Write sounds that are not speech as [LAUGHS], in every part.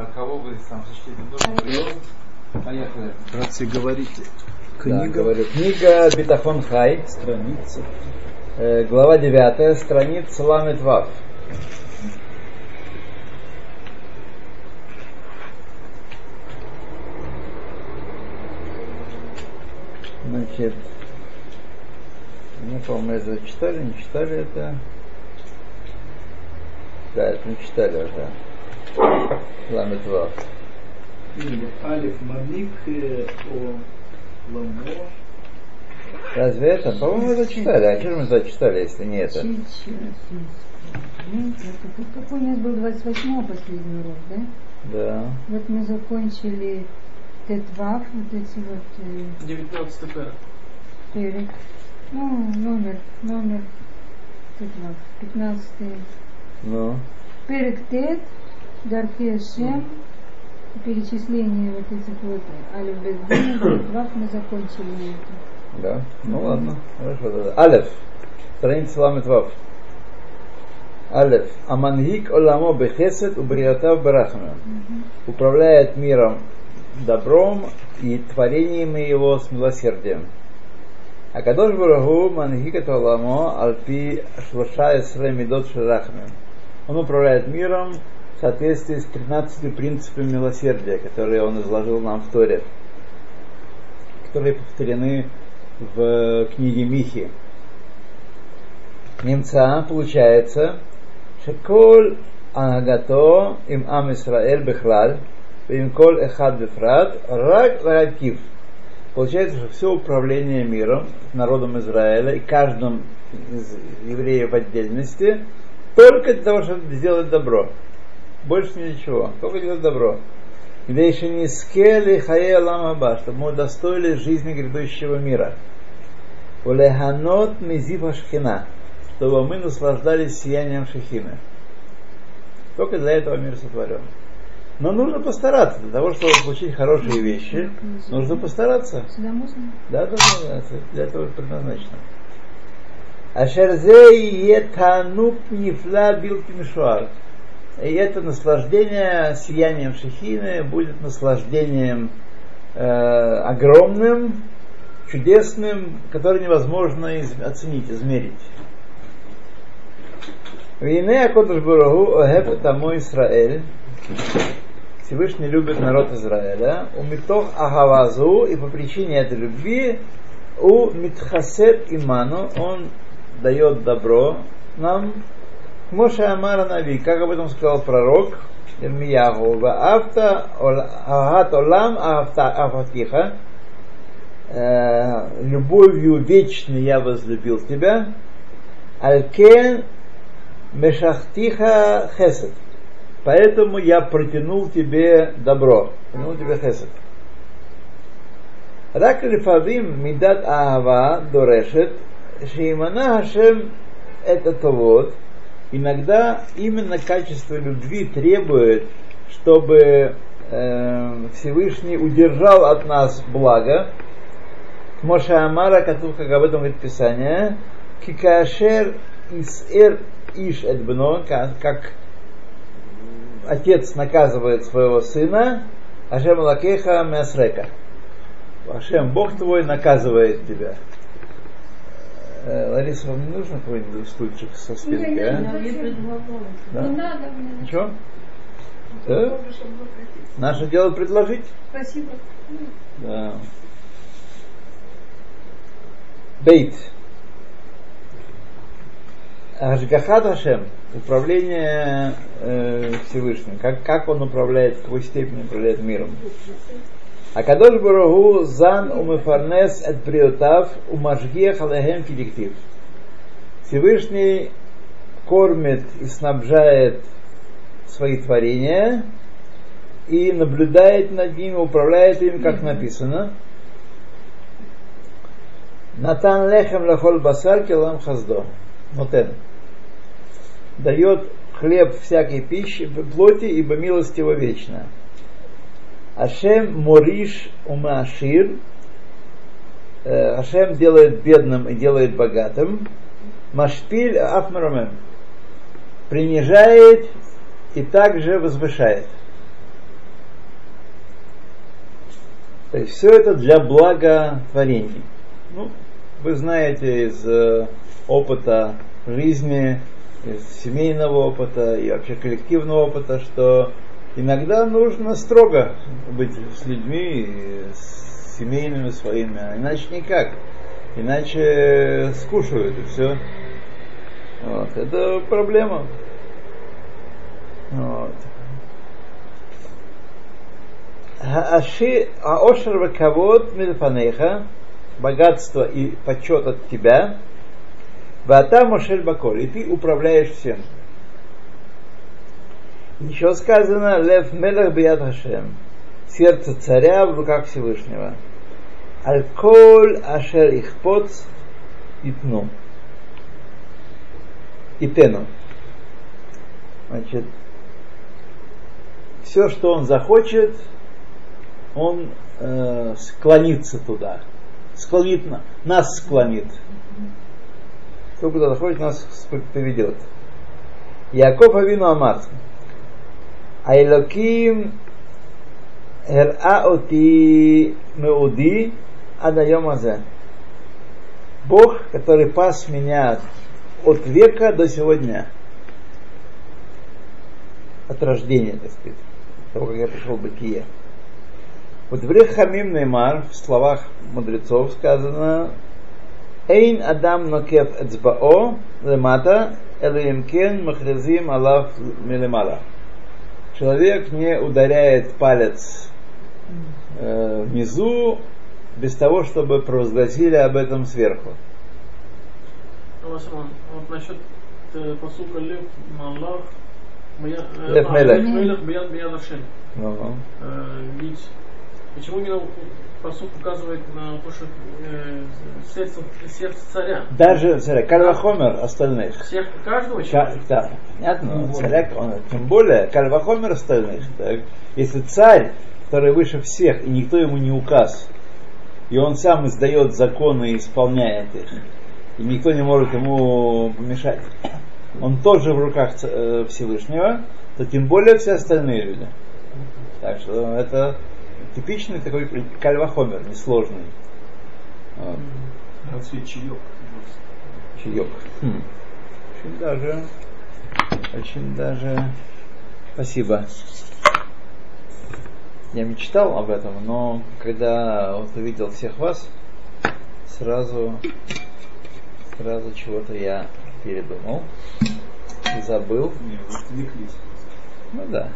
Так, кого вы сам сочтите нужным? Поехали. Братцы, говорите. Книга, да, говорю, книга Битахон Хай, страница. Э, глава 9, страница Ламет Вав. Значит, не помню, это читали, не читали это. Да, это не читали уже. Ламет Вав. Алиф Маник о Ламо. Разве это? По-моему, это читали. А что мы это читали, если не это? Какой у нас был 28 последний урок, да? Да. Вот мы закончили Тетвав, вот эти вот... 19 перек. Перек. Ну, номер, номер Тетвав, 15 Ну. Перек Тет, Дарфе Шем, перечисление вот этих вот Алифбезбин, Тетвав [COUGHS] мы закончили. Да? Ну ладно, хорошо. Алеф. Страница Ламет Вав. Алеф. Амангик оламо бехесет убриятав барахме. Управляет миром добром и творениями его с милосердием. А Кадош Барагу мангик оламо альпи шлоша эсре медот шарахме. Он управляет миром в соответствии с 13 принципами милосердия, которые он изложил нам в Торе, которые повторены в книге Михи. Немца получается, шеколь анагато им ам Исраэль бехлаль, им коль эхад бефрат, рак ракив. Получается, что все управление миром, народом Израиля и каждым из евреев в отдельности только для того, чтобы сделать добро. Больше ничего, только делать добро. Где еще не скели хае ламаба, чтобы мы удостоили жизни грядущего мира. Улеханот мизива шхина, чтобы мы наслаждались сиянием шехины. Только для этого мир сотворен. Но нужно постараться. Для того, чтобы получить хорошие вещи, нужно постараться. Сюда можно? Да, да, да, для этого предназначено. Ашерзей етануп нифла билки мишуар. И это наслаждение сиянием шехины будет наслаждением э, огромным, чудесным, который невозможно из, оценить, измерить. Вине Акодыш Барагу Охеп это мой Израиль. Всевышний любит народ Израиля. У Митох Агавазу и по причине этой любви у Митхасет Иману он дает добро нам Моша Амара Нави, как об этом сказал пророк Ирмиягу, Авта Агат Олам Афатиха, любовью вечной я возлюбил тебя, Алькен Мешахтиха Хесед. Поэтому я протянул тебе добро, протянул тебе хесед. Лифавим мидат аава дорешет, шеймана хашем это то вот, иногда именно качество любви требует, чтобы э, Всевышний удержал от нас благо. Моша Амара, как об этом говорит Писание, Кикашер Исэр Иш Эдбно, как отец наказывает своего сына, Ашем Лакеха Мясрека. Ашем, Бог твой наказывает тебя. Лариса, вам не нужно какой-нибудь стульчик со спинкой, не, а? Не, Да? не надо мне. Ничего? Да? Наше дело предложить. Спасибо. Да. Бейт. Ашгахат Ашем, управление э, Всевышним, как, как он управляет, в какой степени управляет миром. А Кадош Барагу зан умефарнес эт приотав умажгех алехем кидиктив. Всевышний кормит и снабжает свои творения и наблюдает над ними, управляет им, как написано. Натан лехем лахол басар келам хаздо. Нотен. Дает хлеб всякой пищи, плоти, ибо милость его вечна. Ашем Мориш Умашир. Ашем делает бедным и делает богатым. Машпиль Афмарамем. Принижает и также возвышает. То есть все это для благотворений. Ну, вы знаете из э, опыта жизни, из семейного опыта и вообще коллективного опыта, что иногда нужно строго быть с людьми, с семейными своими, а иначе никак. Иначе скушают и все. Вот. Это проблема. Вот. Аши, аошер ваковод мильфанеха, богатство и почет от тебя, вата мошель баколь, и ты управляешь всем. Еще сказано, лев мелах бият хашем, сердце царя в руках Всевышнего. Аль-коль ашер ихпоц итну. Итену. Значит, все, что он захочет, он э, склонится туда. Склонит, нас склонит. Кто куда захочет, нас поведет. Яков Авину Амар. Айлоким הראה אותי מאודי עד היום הזה. Бог, который пас меня от века до сегодня. От рождения, так сказать. Того, как я пришел в Бытие. Вот в Хамим Неймар, в словах мудрецов сказано Эйн Адам Нокев Эцбао Лемата Элеемкен Махрезим Алав Милемала. Человек не ударяет палец э, внизу без того, чтобы провозгласили об этом сверху. Вот насчет э, посука Лев Малах Лев Мелех. Ну, Э, Ведь почему именно посук указывает на то, что э, сердце, сердце царя? Даже царя, Кальвахомер остальных. Всех, каждого Ка- человека? да, понятно, царя, он, тем более Кальвахомер остальных. Так. Если царь, который выше всех, и никто ему не указ, и он сам издает законы и исполняет их, и никто не может ему помешать, он тоже в руках э, Всевышнего, то тем более все остальные люди. Так что это типичный такой кальвахомер, несложный. Вот. Разве чаек? чаек. Хм. Очень даже, очень даже, спасибо. Я мечтал об этом, но когда вот увидел всех вас, сразу, сразу чего-то я передумал забыл. Не, вы отвлеклись. Ну да.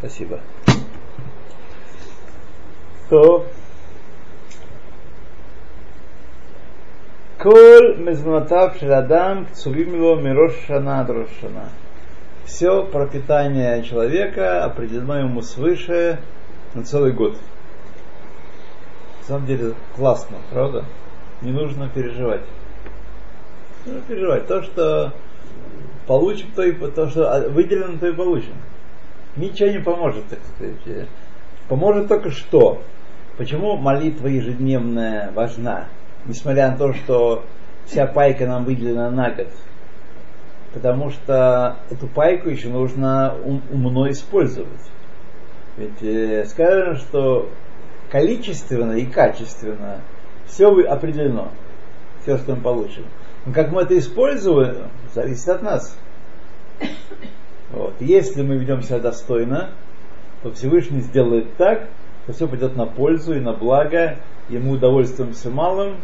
Спасибо. То Коль мезматав шеладам кцувим его мирош шана ад рош шана. Все пропитание человека определено ему свыше на целый год. На самом деле классно, правда? Не нужно переживать. Не нужно переживать. То, что получим, то, и, то что выделено, то и получим. Ничего не поможет, так сказать. Поможет только что. Почему молитва ежедневная важна? Несмотря на то, что вся пайка нам выделена на год. Потому что эту пайку еще нужно ум- умно использовать. Ведь э, сказано, что количественно и качественно все определено. Все, что мы получим. Но как мы это используем, зависит от нас. Вот. Если мы ведем себя достойно, то Всевышний сделает так, что все пойдет на пользу и на благо, и мы удовольствуемся малым,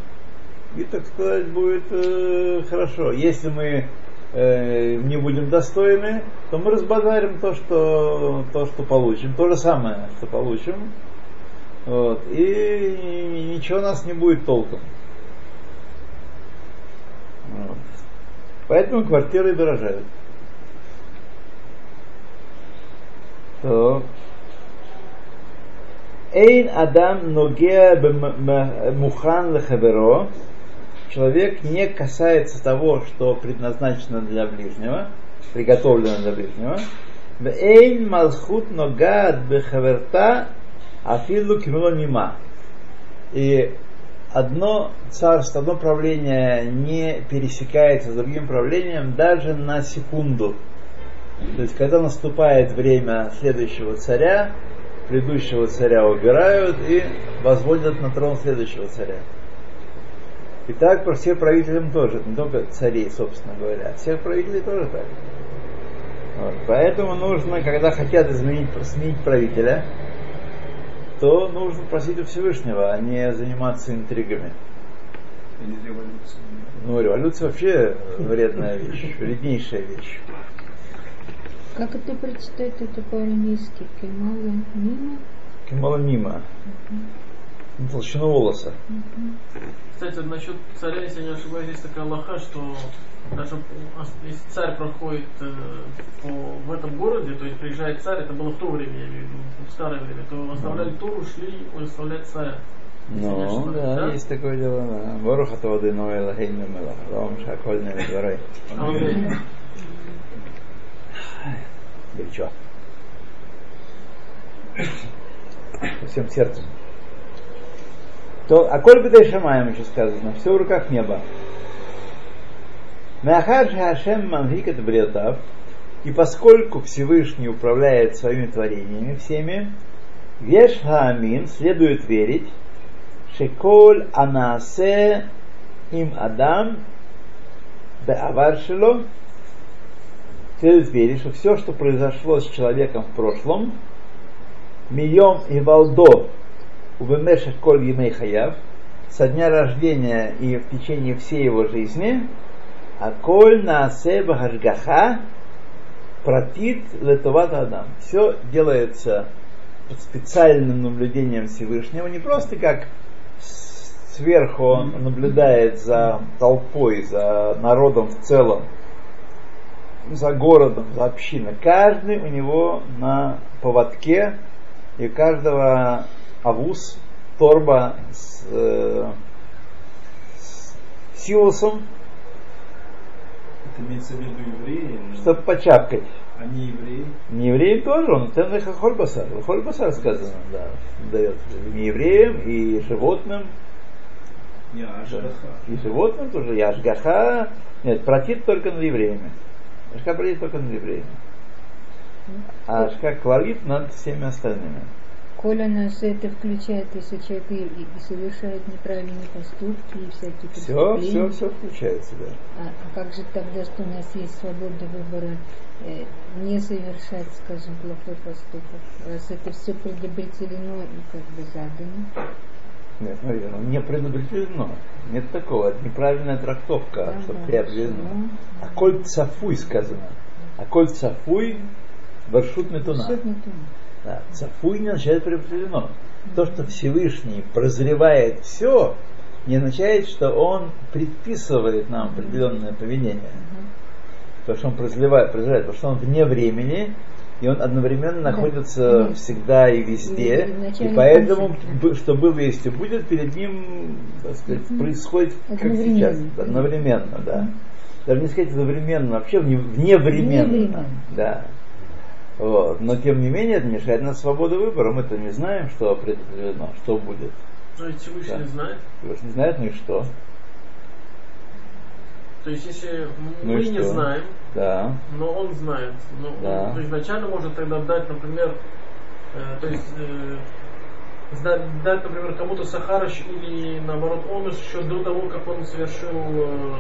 и, так сказать, будет э, хорошо. Если мы э, не будем достойны, то мы разбазарим то, что, то, что получим, то же самое, что получим, вот, и ничего у нас не будет толком. Вот. Поэтому квартиры дорожают. То Эйн Адам Ногеа Мухан Лехаверо Человек не касается того, что предназначено для ближнего, приготовлено для ближнего. Эйн Малхут Ногад Бехаверта Афилу Кимилонима. И одно царство, одно правление не пересекается с другим правлением даже на секунду. То есть, когда наступает время следующего царя, предыдущего царя убирают и возводят на трон следующего царя. И так про всех правителям тоже, не только царей, собственно говоря, всех правителей тоже так. Вот. Поэтому нужно, когда хотят изменить, сменить правителя, то нужно просить у Всевышнего, а не заниматься интригами. Или революция. Ну, революция вообще вредная вещь, вреднейшая вещь. Как это прочитать это по-арамейски? Кемала мимо? Кимала мимо. Толщину волоса. Кстати, насчет царя, если я не ошибаюсь, есть такая лоха, что даже если царь проходит э, по, в этом городе, то есть приезжает царь, это было в то время, я имею в виду, в старое время, то оставляли Туру, шли выставлять царя. Ну, ошибаюсь, да, есть такое дело, да. Это воды новой лагейну мелах. Ром шакольный дворы. Горячо. Всем сердцем. То, а коль бы шамаем еще сказано, все в руках неба. Махар Хашем Манхикат Бретав, и поскольку Всевышний управляет своими творениями всеми, Веш Хаамин следует верить, Шеколь Анасе им Адам Беавар Шило, следует верить, что все, что произошло с человеком в прошлом, Мием и Валдо Убемешек Коль Емей Хаяв, со дня рождения и в течение всей его жизни, а коль на себе хашгаха протит летоват адам. Все делается под специальным наблюдением Всевышнего, не просто как сверху он наблюдает за толпой, за народом в целом, за городом, за общиной. Каждый у него на поводке, и у каждого авус, торба с, э, с силосом, Это имеется в виду евреи, чтобы почапкать. а не евреи. Не евреи тоже, он ценный хольбасар. Хольбасар сказано, да, дает не евреям и животным, Не Ашгаха. и животным тоже, и Ашгаха, нет, протит только над евреями. Ашка протит только над евреями. А Ашка клалит над всеми остальными. Коля нас это включает, если человек и, и- и совершает неправильные поступки и всякие Все, преступления. все, все включается, да. А, а как же тогда, что у нас есть свобода выбора э, не совершать, скажем, плохой поступок, раз это все предопределено и как бы задано? Нет, смотрите, ну, не предопределено. Нет такого, это неправильная трактовка, Ага, что преопределено. ну, А коль цафуй сказано. А коль цафуй, баршут метуна. Да, цафуй не означает предопределено. То, что Всевышний прозревает все, не означает, что он предписывает нам определенное поведение. То, что он прозревает, прозревает, потому что он вне времени, и он одновременно Да. находится Мгм. всегда и везде, И начале и поэтому, что было есть и будет, перед ним так сказать, происходит как сейчас, одновременно, да. Даже не сказать одновременно, вообще вне- вневременно. Вневременно. Да. Вот. Но тем не менее, это мешает нам свободу выбора. Мы-то не знаем, что предопределено, что будет. ну, ведь Всевышний Да. знает. Не знаете, ну и что? То есть, если Ну мы не что? знаем, Да. но он знает, но Да. он изначально может тогда дать, например, э, то есть э, сдать- дать, например, кому-то сахарыш или наоборот он еще до того, как он совершил э,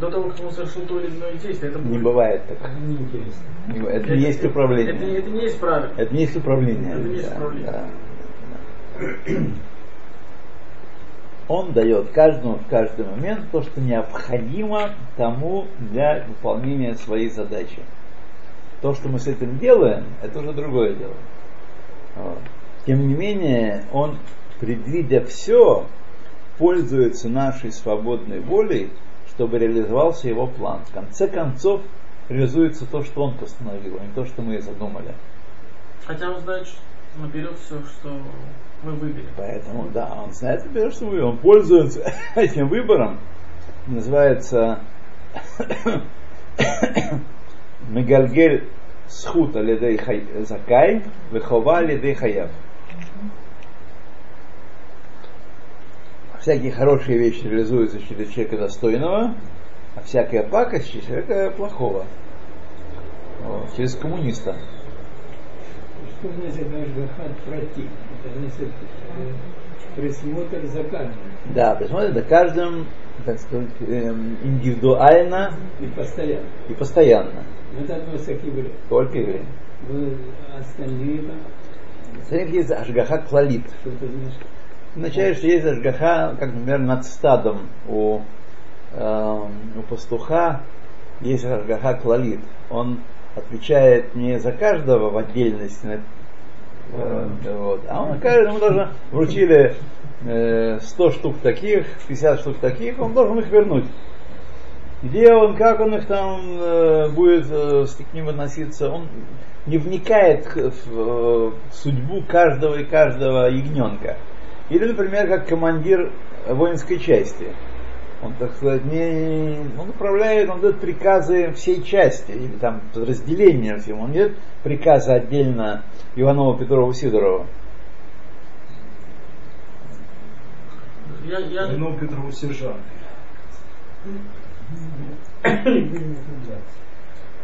до того, как он совершил то или иное действие. Это Не бывает так. Это неинтересно. Не бывает. Это не есть управление. Это, не- это не есть правильно. Это не есть управление. Это не есть Да, управление. да, да. Он дает каждому в каждый момент то, что необходимо тому для выполнения своей задачи. То, что мы с этим делаем, это уже другое дело. Вот. Тем не менее, он, предвидя все, пользуется нашей свободной волей, чтобы реализовался его план. В конце концов, реализуется то, что он постановил, а не то, что мы задумали. Хотя он знает что наперед все, что мы выберем. Поэтому, да, он знает теперь, что мы- он пользуется [LAUGHS] этим выбором. Называется [COUGHS] Мегальгель схут алидей хай- закай, вехова алидей хаяв. Всякие хорошие вещи реализуются через человека достойного, а всякая пакость через человека плохого. Через коммуниста. Что значит Ашгахат против? Это значит э, присмотр за каждым Да, присмотр за каждым, так сказать, эм, индивидуально и постоянно. и постоянно. Это относится к евреям. Только евреям. Остальные там, Смотрите, есть Ашгаха Клалит. что это значит? Означает, что есть Ашгаха, как, например, над стадом у, эм, у пастуха есть Ашгаха Клалит. Он отвечает не за каждого в отдельности, на- э, вот, а он каждому должен вручили э, 100 штук таких, 50 штук таких, он должен их вернуть. Где он, как он их там э, будет э, к ним относиться, он не вникает в, в, э, судьбу каждого и каждого ягненка. Или, например, как командир воинской части. Он, так сказать, не, он управляет, он дает приказы всей части, или там подразделениям всем. Он не дает приказы отдельно Иванову, Петрову, Сидорову. Я, я, Вино Петрову сержант.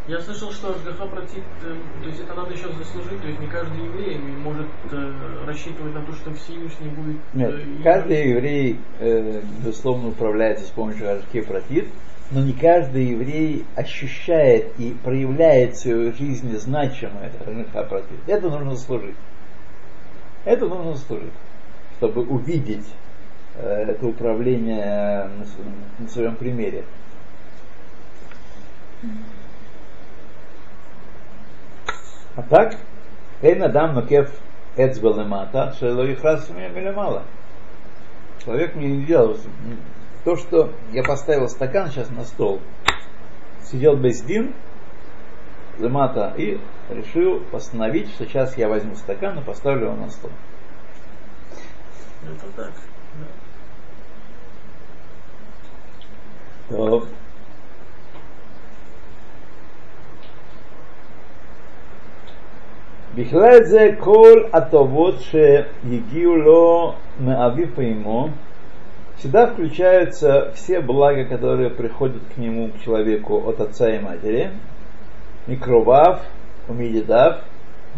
Я слышал, что Ашгаха против, э, то есть это надо еще заслужить, то есть не каждый еврей может э, рассчитывать на то, что Всевышний будет... Нет, э, каждый еврей, э, безусловно, управляется с помощью Ашки Протит, но не каждый еврей ощущает и проявляет в своей жизни значимое Ашки Протит. Это нужно заслужить. Это нужно заслужить, чтобы увидеть э, это управление на своем примере. А так, Эйн Адам Макев Эцбел Лемата, Шело Ихрас Милемала. Человек мне не делал. То, что я поставил стакан сейчас на стол, сидел Бездин, Лемата, и решил постановить, что сейчас я возьму стакан и поставлю его на стол. Это так. да. טוב. בכלל זה כל הטובות שהגיעו לו מאביו ואמו, всегда включаются все блага, которые приходят к нему, к человеку от отца и матери, микровав, умидидав,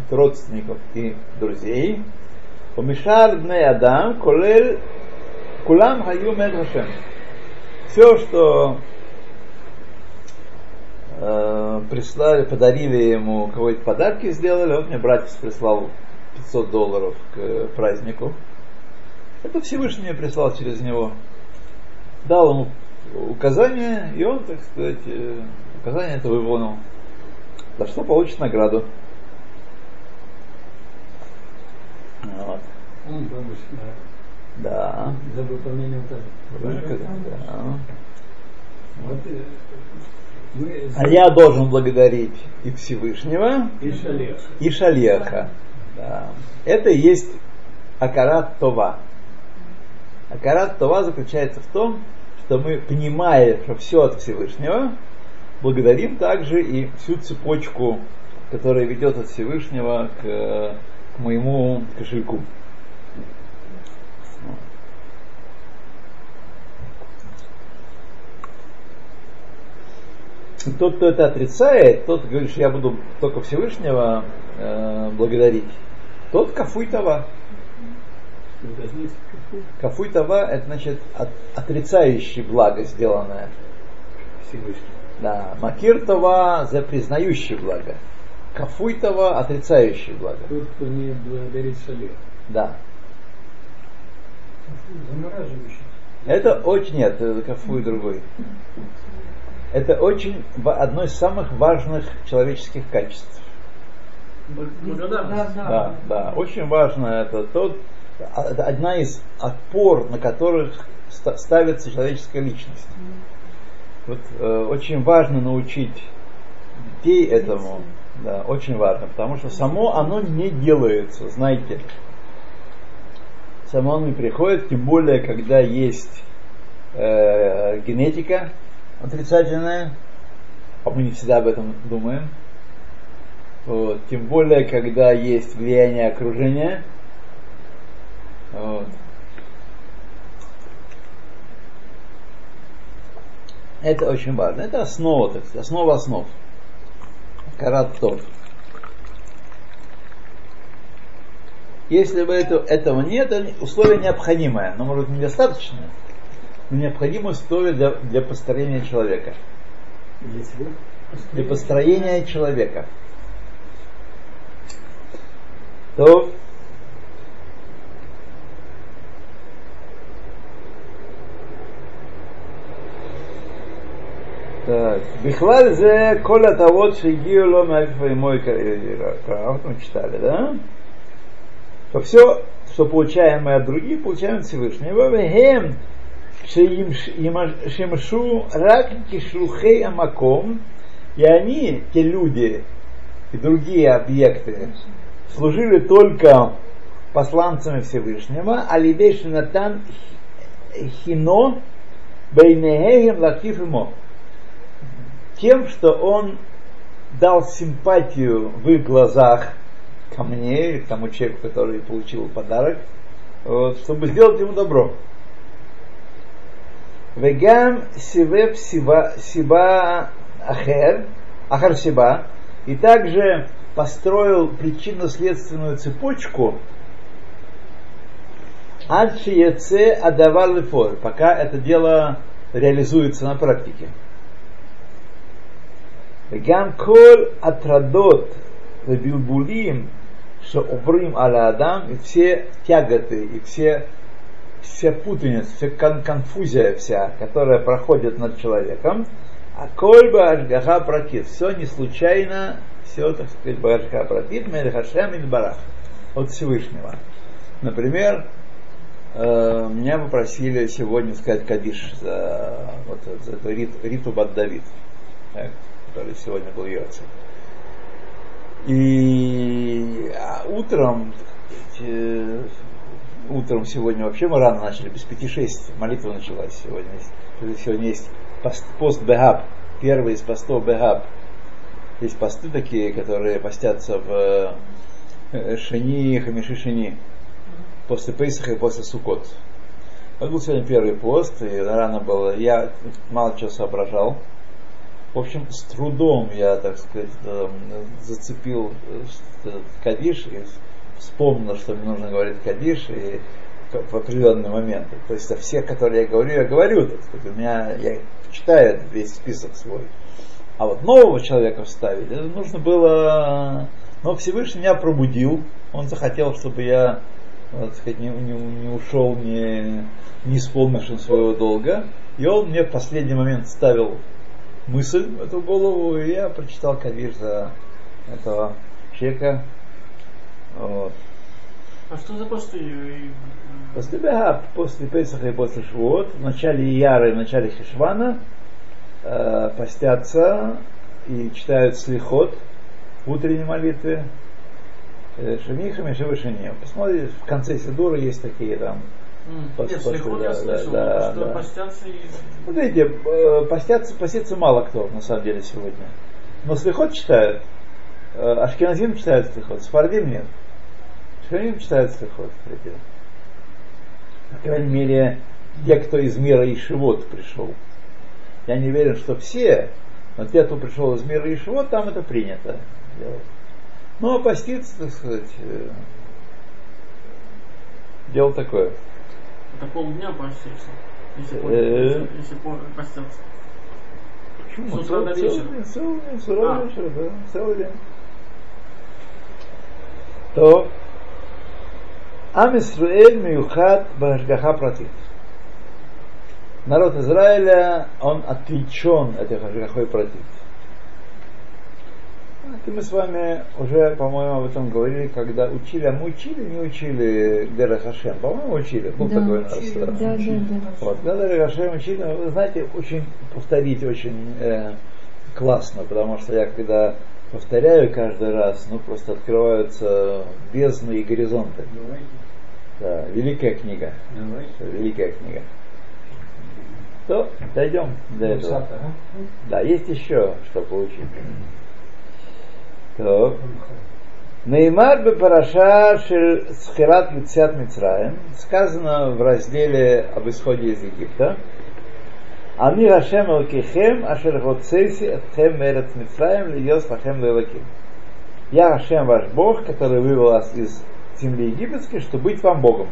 от родственников и друзей, умишар бней адам, колел кулам хаю мед Хашем. Все, что э, прислали, подарили ему, какой-то подарки сделали, вот мне братец прислал 500 долларов к празднику. Это Всевышний мне прислал через него. Дал ему указание, и он, так сказать, э, указание это выполнил. За что получит награду. Вот. Он помощь Да. за выполнение указа. Да. Вот э, А я должен благодарить и Всевышнего, и шалех. и Шалеха. Да. Это и есть Акарат Това. Акарат Това заключается в том, что мы, понимая, что все от Всевышнего, благодарим также и всю цепочку, которая ведет от Всевышнего к, к моему кошельку. Тот, кто это отрицает, тот говорит, что я буду только Всевышнего э, благодарить, тот кафуй значит? Кафуй това это значит от- отрицающий благо сделанное. Всевышний. Да, макир това за признающий благо. Кафуй това отрицающий благо. Тот, кто не благодарит шалех. Да. Замораживающий. Это очень, нет, это кафуй другой. Это очень одно из самых важных человеческих качеств. Бл- Благодарность. Да, да, очень важно это тот, а- это одна из опор, на которых ста- ставится человеческая личность. Вот э, очень важно научить детей этому, да, очень важно, потому что само оно не делается, знаете. Само оно не приходит, тем более, когда есть э, генетика отрицательная, а мы не всегда об этом думаем. Вот. Тем более, когда есть влияние окружения. Вот. Это очень важно. Это основа, так сказать, основа основ. Карат Тов. Если бы это, этого нет, условие необходимое, но может недостаточное, но необходимое условие для, для построения человека. Для чего? Для построения человека. То Так, Бихваль зе коля того, шигию ло мальфа и мой мы читали, да? То все, что получаем мы от других, получаем Всевышнего. Шимшу рак кишлухей амаком, и они, те люди и другие объекты, служили только посланцами Всевышнего, а лидей натан хино бейнехем латиф имо тем, что он дал симпатию в их глазах ко мне, к тому человеку, который получил подарок, вот, чтобы сделать ему добро. Вегам сивеп сива, сиба ахер, ахар сиба, и также построил причинно-следственную цепочку Адшиеце Адавар Лефор, пока это дело реализуется на практике. Вегам кол атрадот вебилбулим, что умрим аля адам, и все тяготы, и все вся путаница, вся кон- конфузия вся, которая проходит над человеком, а кольба ашгаха протит, все не случайно, все, так сказать, башгаха протит, мельхашем и барах, от Всевышнего. Например, э, меня попросили сегодня сказать кадиш за, вот, за эту рит, Риту Баддавид. Так который сегодня был Йоцев. И а утром, э, утром сегодня вообще мы рано начали, без пяти шесть молитва началась сегодня. Сегодня есть пост, пост Бехаб, первый из постов Бехаб. Есть посты такие, которые постятся в э, Шини, Хамиши Шини, после Пейсаха и после Сукот. Это был сегодня первый пост, и рано было. Я мало чего соображал в общем, с трудом я, так сказать, э, зацепил э, Кадиш и вспомнил, что мне нужно говорить Кадиш и в определенный момент. То есть все, которые я говорю, я говорю, так сказать, у меня, я читаю весь список свой. А вот нового человека вставить, это нужно было... Но Всевышний меня пробудил, он захотел, чтобы я так сказать, не, не, не ушел, не, не исполнившим своего долга. И он мне в последний момент ставил мысль в эту голову, и я прочитал Кадиш за этого человека. Вот. А что за посты? После Бега, после Песаха и после Швуот, в начале Яры и в начале Хишвана э, постятся и читают слихот в утренней молитве. Э, Шемиха, Мишева, Шене. Посмотрите, в конце Сидура есть такие там Нет, слихот я слышал, да, постятся и... Вот видите, э, постятся, постится мало кто на самом деле сегодня. Но слихот читают. Э, Ашкеназим читают слихот, Сфардим нет. Ашкеназим читают слихот. видите. По крайней мере, те, кто из мира Ишивот пришел. Я не уверен, что все, но те, кто пришел из мира Ишивот, там это принято делать. Ну, а поститься, так сказать, э, дело такое. Это полдня постишься. Если, Э. постятся. Почему? Целый- вечера. целый- целый- С утра А. до вечера, да, целый день. То Ам Исруэль Миюхат Башгаха Пратит. Народ Израиля, он отвлечен этой Башгахой Пратит. Это мы с вами уже, по-моему, об этом говорили, когда учили, а мы учили, не учили Дера Хашем. По-моему, учили. Был Да, такой учили. да. Да, да, да. Вот, когда Дера Хашем учили, вы знаете, очень повторить очень э, классно, потому что я когда повторяю каждый раз, ну просто открываются бездны и горизонты. Да, великая книга. давайте. Великая книга. То, дойдем до этого. А? Да, есть еще что получить. То. Неймар бы параша схират лицят Мицраем сказано в разделе об исходе из Египта. Ани Рашем Элкихем, Ашер Гоцейси, Этхем Мерец Митраем, Льес Лахем Леваким. Я Рашем ваш Бог, который вывел вас из земли египетской, чтобы быть вам Богом.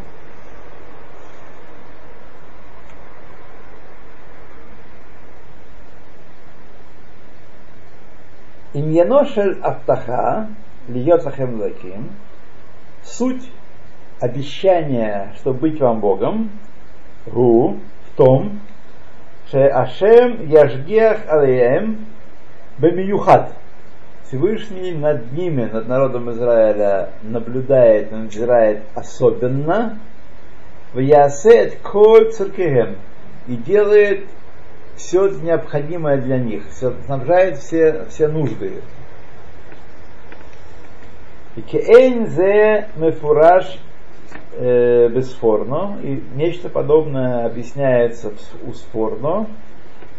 Имьяно шель Аптаха, Льет Леваким, суть обещания, чтобы быть вам Богом, Гу, в том, что Ашем Яжгех Алеем Бемиюхат. Всевышний над ними, над народом Израиля, наблюдает, надзирает особенно, в Ясет Коль Циркехем и делает все необходимое для них, все, снабжает все, все нужды. И кеэйн зе мефураж э, бесфорно, и нечто подобное объясняется у спорно,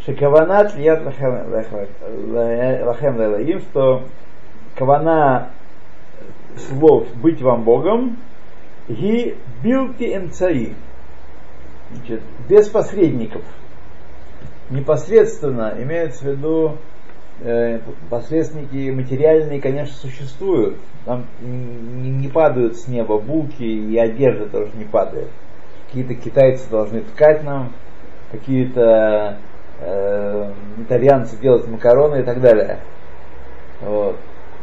шекаванат лият лахем лэлаим, что кавана слов «быть вам Богом» и билки МЦИ, значит, без посредников. Непосредственно имеется в виду э, посредники материальные, конечно, существуют. Там не падают с неба булки и одежда тоже не падает. Какие-то китайцы должны ткать нам, какие-то э, итальянцы делать макароны и так далее. Вот.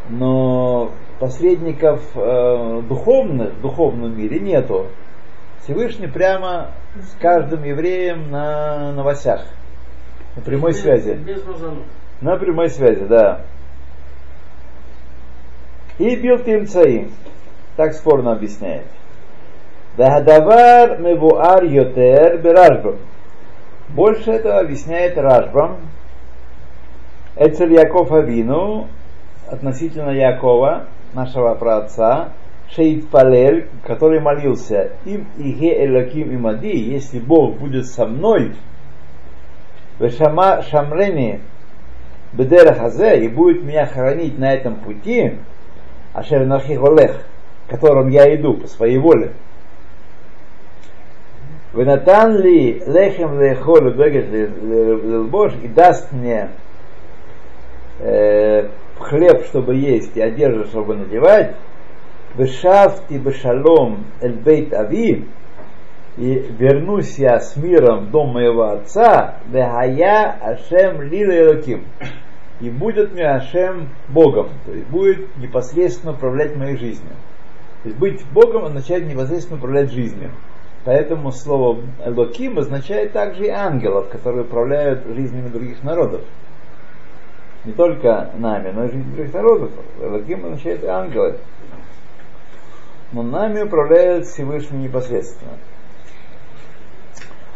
Но посредников э, духовных в духовном мире нету. Всевышний прямо с каждым евреем на новостях, на прямой без, связи. Без. На прямой связи, да. И бил тимцаим. Так спорно объясняет. Дахадавар мевуар йотер беражбам. Больше этого объясняет Рашбам. Эцель Яков Авину относительно Якова, нашего праотца, Шейд Палель, который молился, им иге элоким имади, если Бог будет со мной, Вешама Шамрени Бедера Хазе, и будет меня хранить на этом пути, Ашер Нахи Голех, которым я иду по своей воле. Венатан ли лехем лехоль бегет лелбош и даст мне э, хлеб, чтобы есть, и одежду, чтобы надевать, вешафти бешалом эль бейт ави, и вернусь я с миром в дом моего отца, вехая Ашем лила Элоким. И будет мне Ашем Богом, то есть будет непосредственно управлять моей жизнью. То есть быть Богом означает непосредственно управлять жизнью. Поэтому слово Элоким означает также и ангелов, которые управляют жизнями других народов. Не только нами, но и жизнью других народов. Элоким означает и ангелы. Но нами управляет Всевышний непосредственно.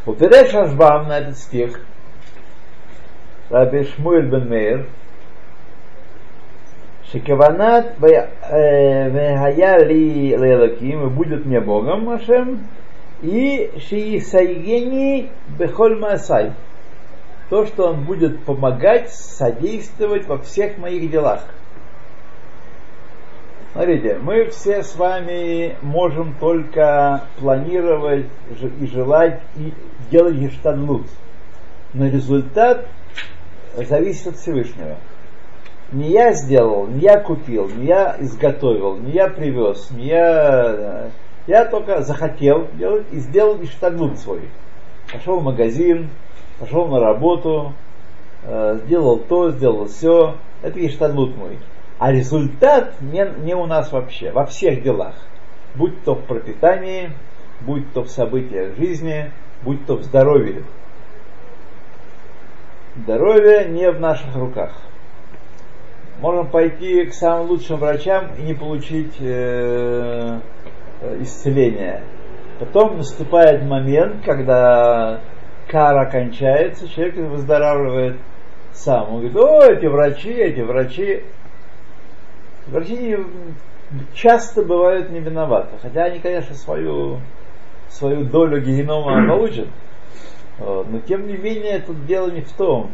Уперев Рашбам на этот стих, Раби Шмуэль бен Мейр, Шекаванат вегая ли лелаким, и будет мне Богом Ашем, и шиисайгени бехоль маасай. То, что он будет помогать, содействовать во всех моих делах. Смотрите, мы все с вами можем только планировать и желать и делать гештадлут. Но результат зависит от Всевышнего. Не я сделал, не я купил, не я изготовил, не я привез, не я... Я только захотел делать и сделал гештадлут свой. Пошел в магазин, пошел на работу, сделал то, сделал все. Это гештадлут мой. А результат не, не у нас вообще, во всех делах. Будь то в пропитании, будь то в событиях жизни, будь то в здоровье. Здоровье не в наших руках. Можем пойти к самым лучшим врачам и не получить э, исцеления. Потом наступает момент, когда кара кончается, человек выздоравливает сам. Он говорит, о, эти врачи, эти врачи. Врачи часто бывают не виноваты, хотя они, конечно, свою, свою долю генома [CLEARS THROAT] получат. Вот. Но тем не менее, тут дело не в том.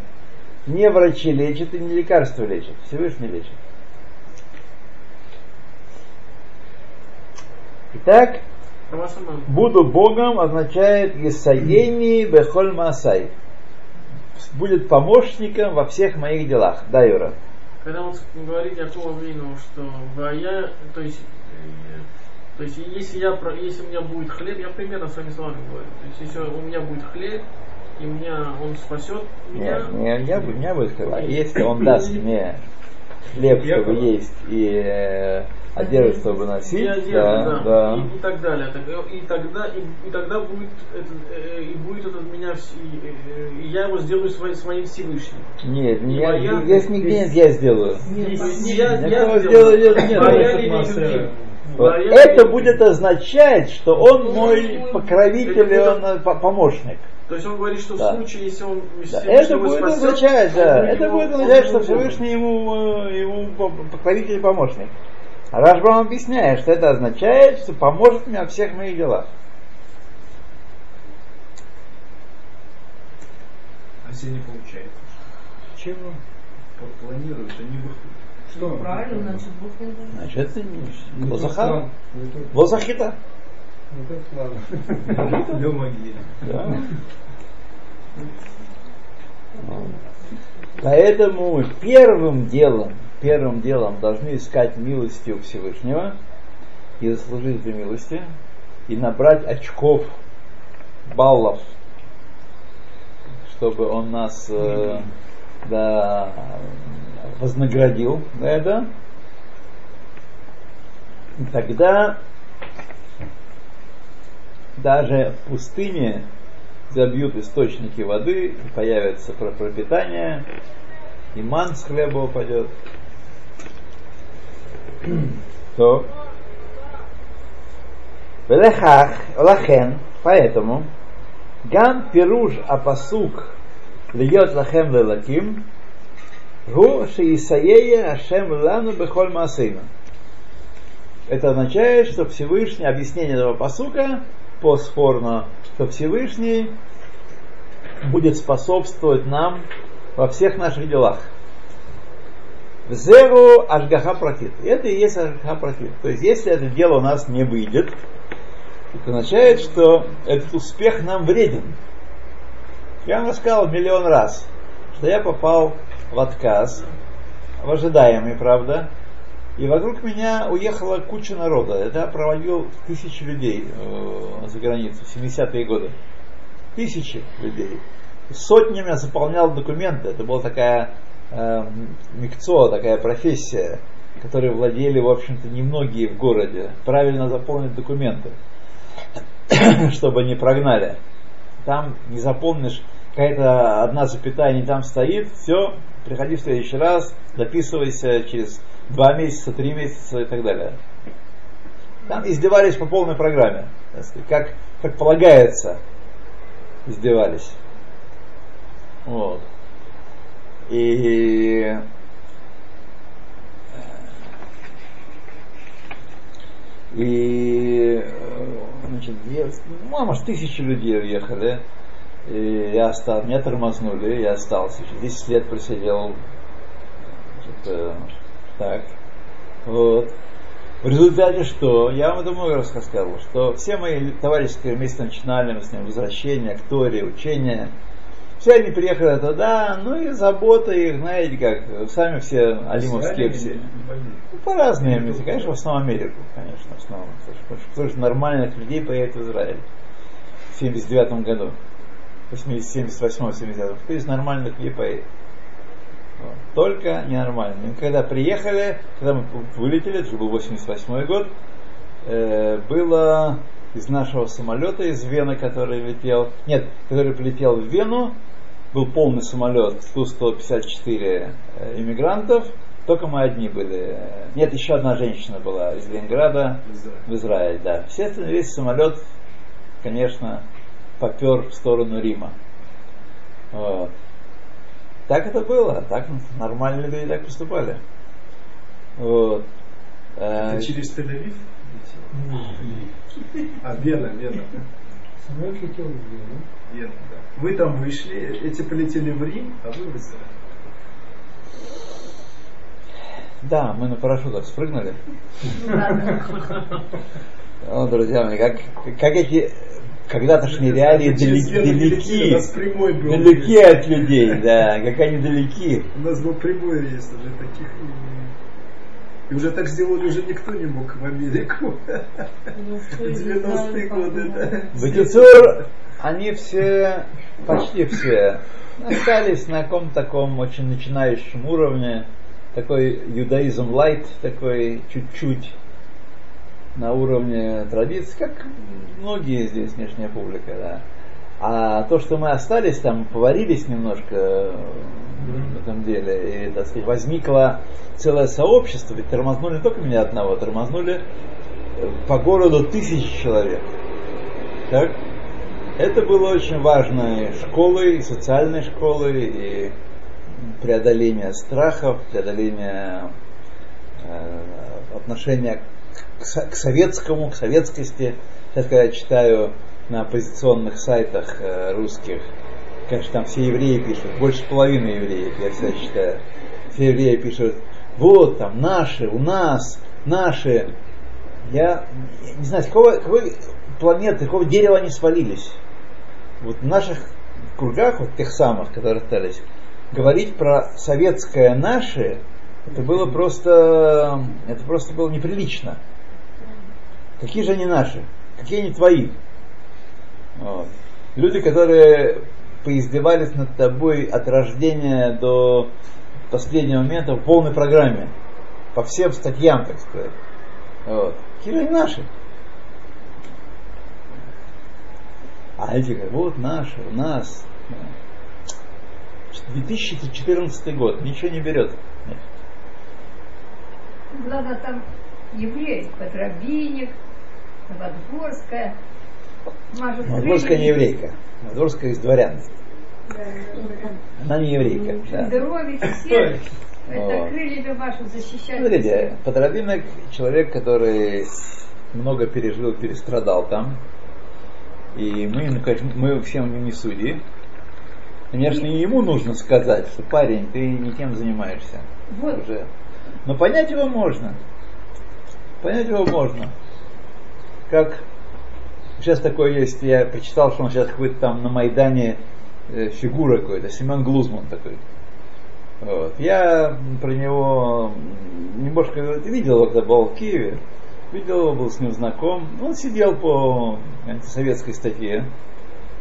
Не врачи лечат и не лекарства лечат. Всевышний лечит. Итак, буду Богом означает Исаени Бехоль Масай. будет помощником во всех моих делах. Да, Юра? Когда он говорит Якова Вину, что я, то есть, э, то есть если, я, если у меня будет хлеб, я примерно своими словами говорю, то есть если у меня будет хлеб, и у меня он спасет меня, Нет, не, не, бу- не будет хлеба. А Если он даст мне хлеб, чтобы есть, и э, одежду, чтобы носить, и одежда, да, да, да. И, и так далее. Так, э, И тогда, и, и тогда будет, это, э, и будет этот меня, и, э, и я его сделаю своим, своим Всевышним. Нет, не, я, здесь нигде нет, я сделаю. Не, не я, Я я сделаю. нет, Моя. Вот Это будет означать, что он мой покровитель, и он по- помощник. То есть он говорит, что Да. в случае, если он Да, это будет спасет, означать, да, это будет означать, что Всевышний ему, ему по- покровитель и помощник. А Рашбам объясняет, что это означает, что поможет мне во всех моих делах. А если не получается? Чего? Планируют, они выходят. Что? Правильно, значит, Бог не дает. Значит, это не Не тот лозаха. план, не тот- Лозахита. не тот план. Могилы. Да. Поэтому первым делом, первым делом должны искать милости у Всевышнего и заслужить этой милости, и набрать очков, баллов, чтобы он нас э, да, вознаградил за это. И тогда даже в пустыне забьют источники воды, появится про- пропитание, и ман с хлеба упадет. То. Велехах, лахен, поэтому, гам пируш апасук льет лахем лелаким, гу шиисаея ашем лану бехоль маасейну. Это означает, что Всевышний, объяснение этого посука, постфорно, что Всевышний будет способствовать нам во всех наших делах. Зеру ашгаха протит. Это и есть ашгаха протит. То есть, если это дело у нас не выйдет, это означает, что этот успех нам вреден. Я вам сказал миллион раз, что я попал в отказ, в ожидаемый, правда, и вокруг меня уехала куча народа. Я проводил тысячи людей э, за границу, в 70-е годы. Тысячи людей. Сотнями я заполнял документы. Это была такая э, микцо, такая профессия, которой владели, в общем-то, немногие в городе. Правильно заполнить документы, [COUGHS] чтобы не прогнали. Там не заполнишь, какая-то одна запятая не там стоит, все, приходи в следующий раз, записывайся через два месяца, три месяца и так далее. Там издевались по полной программе, как, как полагается, издевались. Вот. И и э, значит, я, ну, а может, тысячи людей уехали. И я остался, меня тормознули, я остался. 10 лет просидел. Значит, э, так. Вот. В результате что? Я вам это много рассказывал, что все мои товарищи, которые вместе начинали, мы с ним возвращение к Торе, учение, все они приехали туда, ну и забота их, знаете как, сами все алимовские все. Ну, по разным местам, конечно, в основном Америку, конечно, в основном. Потому что, нормальных людей поедет в Израиль в 79 году, в 78 79 кто из нормальных людей поедет. Вот. Только ненормальные. Мы когда приехали, когда мы вылетели, это был 88 год, э, было из нашего самолета, из Вены, который летел, нет, который прилетел в Вену, был полный самолет, Ту-154 э, иммигрантов, только мы одни были. Нет, еще одна женщина была из Ленинграда в Израиль, да. Все остальные, весь самолет, конечно, попер в сторону Рима. Вот. Так это было, так нормальные люди так поступали. Вот. Э, Это через Тель-Авив? А, Вена, Вена. Самолет летел в Вену. Вена, да. Вы там вышли, эти полетели в Рим, а вы в Израиль. Да, мы на парашютах спрыгнули. О, [LAUGHS] друзья мои, как, как эти когда-тошние реалии Через далеки, далеки от людей, да, как они далеки. У нас был прямой рейс уже таких. И уже так сделали уже никто не мог в Америку. 90-е годы, да. Бетицур, они все, почти все, остались на каком-то таком очень начинающем уровне, такой юдаизм лайт, такой чуть-чуть на уровне традиций, как многие здесь внешняя публика, да. А то, что мы остались там, поварились немножко в этом деле, и, так сказать, возникло целое сообщество, ведь тормознули только меня одного, тормознули э, по городу тысячи человек. Так? Это было очень важной школой, и социальной школой, и преодоление страхов, преодоление э, отношения к, к советскому, к советскости. Сейчас, когда я читаю на оппозиционных сайтах э, русских, конечно, там все евреи пишут, больше половины евреев, я всегда читаю. Все евреи пишут, вот там наши, у нас, наши. Я, я не знаю, с какого, какой планеты, какого дерева они свалились. Вот в наших кругах, вот тех самых, которые остались, говорить про советское наше, это было просто, это просто было неприлично. Какие же они наши? Какие они твои? Вот. Люди, которые поиздевались над тобой от рождения до последнего момента в полной программе. По всем статьям, так сказать. Вот. Они наши? А эти говорят, вот наши, у нас. 2014 год, ничего не берет. Главное, там еврей, Подробинник, Новодворская, мажут Мадворская не еврейка. Мадворская из дворян. Она не еврейка. Да. Здоровье. Это крыльями ваши защищать. Смотрите, Подробинок человек, который много пережил, перестрадал там. И мы, ну, конечно, мы всем не судьи. Конечно, и ему нужно сказать, что парень, ты не тем занимаешься. Вот. Уже. Но понять его можно. Понять его можно. Как сейчас такое есть, я прочитал, что он сейчас какой-то там на Майдане э, фигура какой-то, Семен Глузман такой. Вот. Я про него немножко видел когда был в Киеве, видел был с ним знаком. Он сидел по антисоветской статье,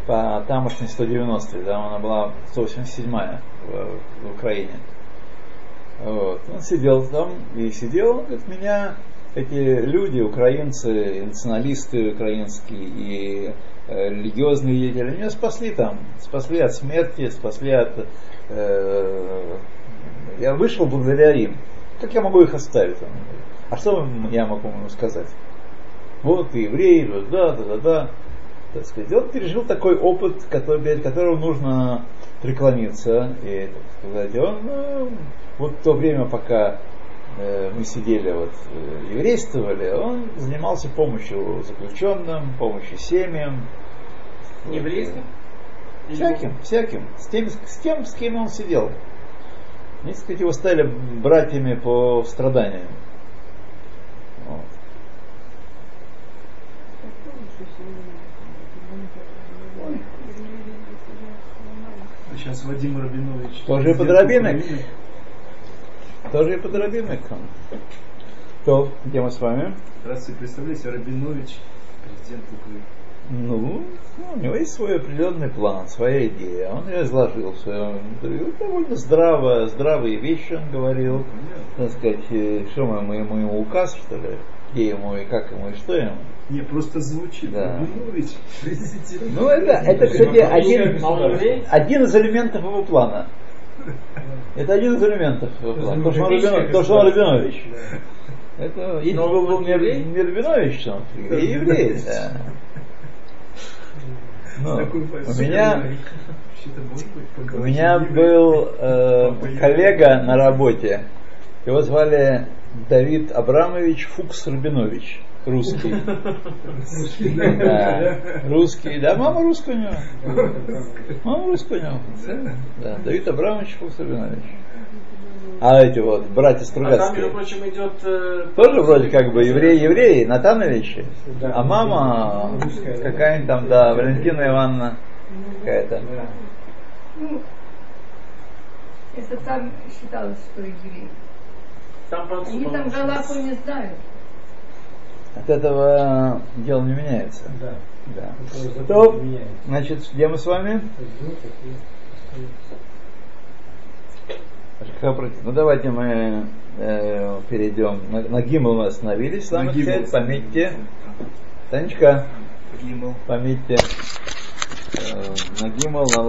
по тамошней 190, да, она была 187-я в, в Украине. Вот. Он сидел там и сидел, от меня эти люди, украинцы, националисты украинские и э, религиозные деятели, меня спасли там, спасли от смерти, спасли от... э, я вышел благодаря им. Как я могу их оставить? А что я могу ему сказать? Вот ты еврей, вот да, да, да, да. Так сказать, он пережил такой опыт, который, перед которым нужно преклониться. И, так сказать, он ну, вот в то время, пока мы сидели, вот, э, еврействовали, он занимался помощью заключенным, помощью семьям. Еврейским? э, Всяким, всяким. С тем, с тем, с кем он сидел. Они, так сказать, его стали братьями по страданиям. Вот. Сейчас Вадим Рабинович. Тоже подробинок. Украины. Тоже и подробинок. То, где мы с вами? Здравствуйте, представляете, Рабинович, президент Украины. Ну, ну, у него есть свой определенный план, своя идея. Он ее изложил в своем интервью. Довольно здраво, здравые вещи он говорил. Так сказать, э, что мы, мы ему ему указ, что ли? Где ему и как ему и что ему? Не, просто звучит. Да. Рабинович, президент. Ну, это, это кстати, один, один из элементов его плана. Это один из элементов. То, что [LAUGHS] он, Рабино- то, что он. Рабинович. Это, если Но бы был не, не Рабинович, то он еврей, да. [LAUGHS] Ну, у меня, у меня был э, коллега на работе, его звали Давид Абрамович Фукс Рабинович, русский. Да, русский, да, мама русская у него. Мама русская у него. Да, Давид Абрамович Фукс Рабинович. А эти вот, братья А там, между Стругацкие. прочим, идет... э, Тоже вроде как бы евреи-евреи, Натановичи. Да. А мама какая-нибудь там, да, Валентина Ивановна какая-то. Ну, это там считалось, что евреи. Там Они там. Галаху не знают. От этого дело не меняется. Да. Да. Это То, меняется. значит, где мы с вами? Ну, давайте мы э, перейдем. На, на Гимл мы остановились. С вами На Гимл. сказать, пометьте. Танечка, Гимл. пометьте. Э, на Гимл, на Лам.